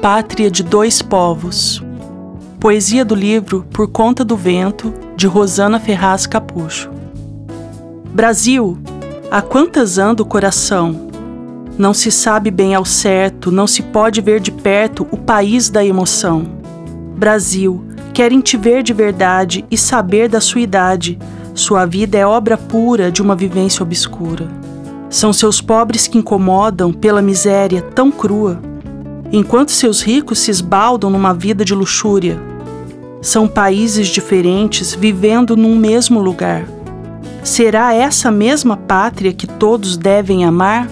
pátria de dois povos. Poesia do livro Por Conta do Vento, de Rosana Ferraz Capucho. Brasil, há quantas anda o coração? Não se sabe bem ao certo, não se pode ver de perto o país da emoção. Brasil, querem te ver de verdade e saber da sua idade. Sua vida é obra pura de uma vivência obscura. São seus pobres que incomodam pela miséria tão crua, enquanto seus ricos se esbaldam numa vida de luxúria. São países diferentes vivendo num mesmo lugar. Será essa mesma pátria que todos devem amar?